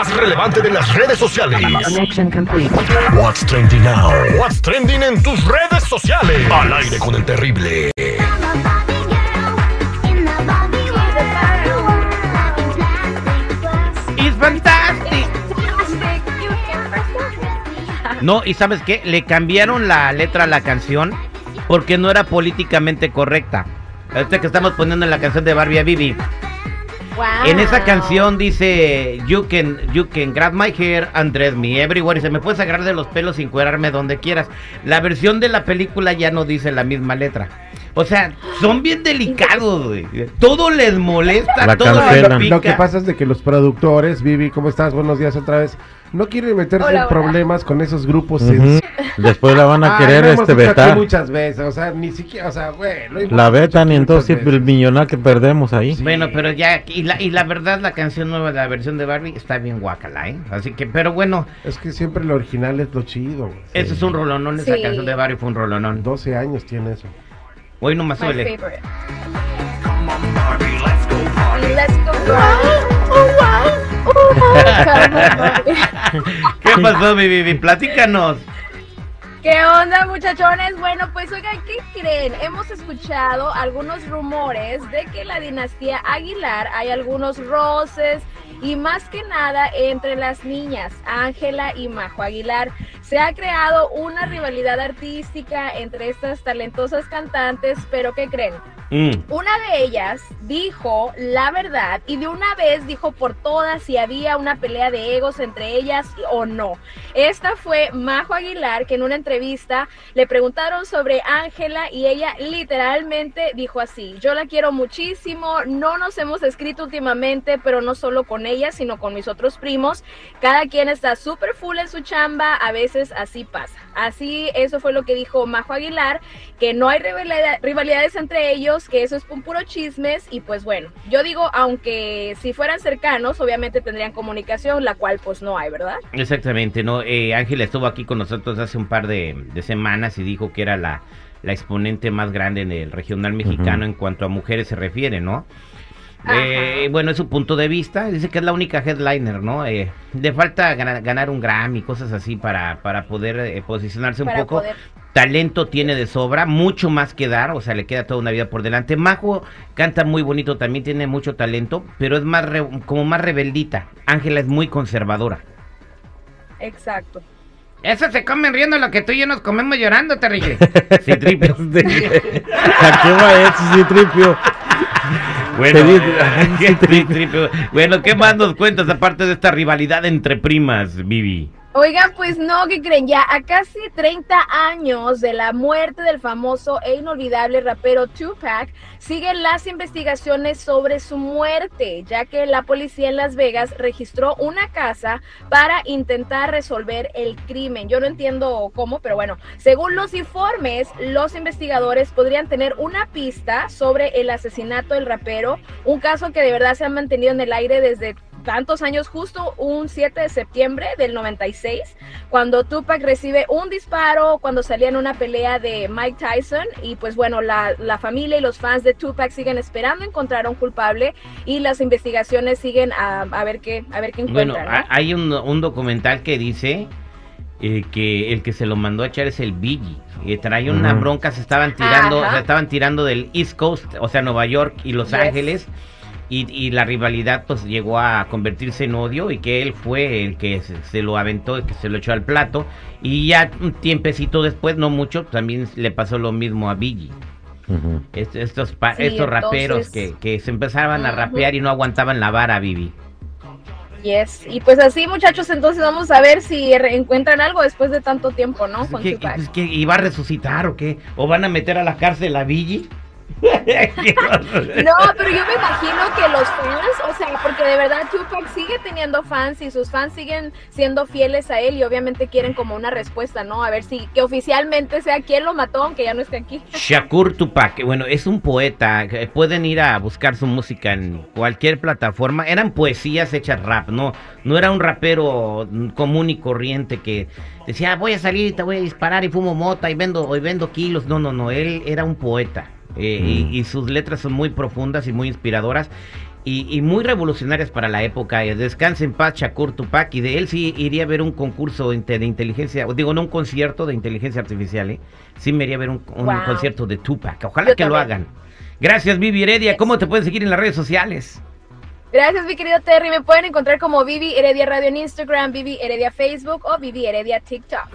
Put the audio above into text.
Más relevante de las redes sociales. Connection complete. What's trending now? What's trending en tus redes sociales? Al aire con el terrible. It's fantastic. No, y sabes qué, le cambiaron la letra a la canción porque no era políticamente correcta. Este que estamos poniendo en la canción de Barbie a Bibi. En esa canción dice You can, you can grab my hair and dress me everywhere y se me puedes agarrar de los pelos sin cuerarme donde quieras. La versión de la película ya no dice la misma letra. O sea, son bien delicados, güey. Todo les molesta, La todo les pica. Lo que pasa es de que los productores, Vivi, ¿cómo estás? Buenos días otra vez. No quieren meterse Hola, en hola. problemas con esos grupos. En- Después la van a Ah, querer este vetar. muchas veces, o sea, ni siquiera, o sea, güey. lo hemos La dicho vetan aquí y entonces el millonal que perdemos ahí. Bueno, pero ya, y la, y la verdad, la canción nueva, la versión de Barbie, está bien guacala, ¿eh? Así que, pero bueno, Es que siempre lo original es lo chido. güey. ese es un rolonón, esa Sí. canción de Barbie fue un rolonón. 12 años tiene eso. Hoy nomás My suele. ¿Qué pasó, mi Bibi? Platícanos. ¿Qué onda, muchachones? Bueno, pues oigan, ¿qué creen? Hemos escuchado algunos rumores de que la dinastía Aguilar hay algunos roces y más que nada entre las niñas, Ángela y Majo Aguilar. Se ha creado una rivalidad artística entre estas talentosas cantantes, pero ¿qué creen? Mm. Una de ellas dijo la verdad y de una vez dijo por todas si había una pelea de egos entre ellas o no. Esta fue Majo Aguilar que en una entrevista le preguntaron sobre Ángela y ella literalmente dijo así, yo la quiero muchísimo, no nos hemos escrito últimamente, pero no solo con ella, sino con mis otros primos. Cada quien está súper full en su chamba, a veces así pasa. Así, eso fue lo que dijo Majo Aguilar, que no hay rivalidad- rivalidades entre ellos, que eso es un puro chismes y pues bueno, yo digo, aunque si fueran cercanos, obviamente tendrían comunicación, la cual pues no hay, ¿verdad? Exactamente, ¿no? Eh, Ángela estuvo aquí con nosotros hace un par de, de semanas y dijo que era la, la exponente más grande en el regional mexicano en cuanto a mujeres se refiere, ¿no? Eh, bueno, es su punto de vista. Dice que es la única headliner, ¿no? Eh, le falta ganar, ganar un Grammy, cosas así para, para poder eh, posicionarse un Para poco. poder- Talento tiene de sobra, mucho más que dar, o sea, le queda toda una vida por delante. Majo canta muy bonito, también tiene mucho talento, pero es más re- como más rebeldita. Ángela es muy conservadora. Exacto. Eso se comen riendo lo que tú y yo nos comemos llorando, Terrible. Sí, tripio. ¿A qué va eso, sí, tripio? Bueno, qué tri- bueno, ¿qué más nos cuentas aparte de esta rivalidad entre primas, Vivi? Oigan, pues no, ¿qué creen? Ya a casi 30 años de la muerte del famoso e inolvidable rapero Tupac, siguen las investigaciones sobre su muerte, ya que la policía en Las Vegas registró una casa para intentar resolver el crimen. Yo no entiendo cómo, pero bueno, según los informes, los investigadores podrían tener una pista sobre el asesinato del rapero, un caso que de verdad se ha mantenido en el aire desde tantos años, justo un 7 de septiembre del 96, cuando Tupac recibe un disparo cuando salía en una pelea de Mike Tyson y pues bueno, la, la familia y los fans de Tupac siguen esperando encontrar a un culpable y las investigaciones siguen a, a ver qué a ver qué Bueno, encuentran. ha- ¿no? hay un, un documental que dice eh, que el que se lo mandó a echar es el Biggie. Que trae una bronca, se estaban tirando, Ajá. se estaban tirando del East Coast, o sea, Nueva York y Los Yes. Ángeles. Y, y la rivalidad pues llegó a convertirse en odio y que él fue el que se, se lo aventó, el que se lo echó al plato. Y ya un tiempecito después, no mucho, también le pasó lo mismo a Biggie. Est- Estos, Sí, estos raperos entonces- que, que se empezaban a rapear y no aguantaban la vara, Vivi. Yes. Y pues así, muchachos, entonces vamos a ver si re- encuentran algo después de tanto tiempo, ¿no? Con ¿Qué, Tupac. es que iba a resucitar o qué? ¿O van a meter a la cárcel a Billy? No, pero yo me imagino que los fans, o sea, porque de verdad Tupac sigue teniendo fans y sus fans siguen siendo fieles a él y obviamente quieren como una respuesta, ¿no? A ver si que oficialmente sea quién lo mató, aunque ya no esté aquí. Shakur Tupac, bueno, es un poeta. que Pueden ir a buscar su música en cualquier plataforma. Eran poesías hechas rap, no, no era un rapero común y corriente que decía "Ah, voy a salir y te voy a disparar y fumo mota y vendo, hoy vendo kilos. No, no, no, él era un poeta. Eh, y, Mm. y sus letras son muy profundas y muy inspiradoras. y, y muy revolucionarias para la época. Eh, Descanse en paz, Shakur Tupac. Y de él sí iría a ver un concurso de inteligencia, o digo, no un concierto de inteligencia artificial, ¿eh? Sí me iría a ver un, un Wow. concierto de Tupac. Ojalá Yo que lo hagan. Gracias, Vivi Heredia. ¿Cómo te pueden seguir en las redes sociales? Gracias, mi querido Terry. Me pueden encontrar como Vivi Heredia Radio en Instagram, Vivi Heredia Facebook o Vivi Heredia TikTok.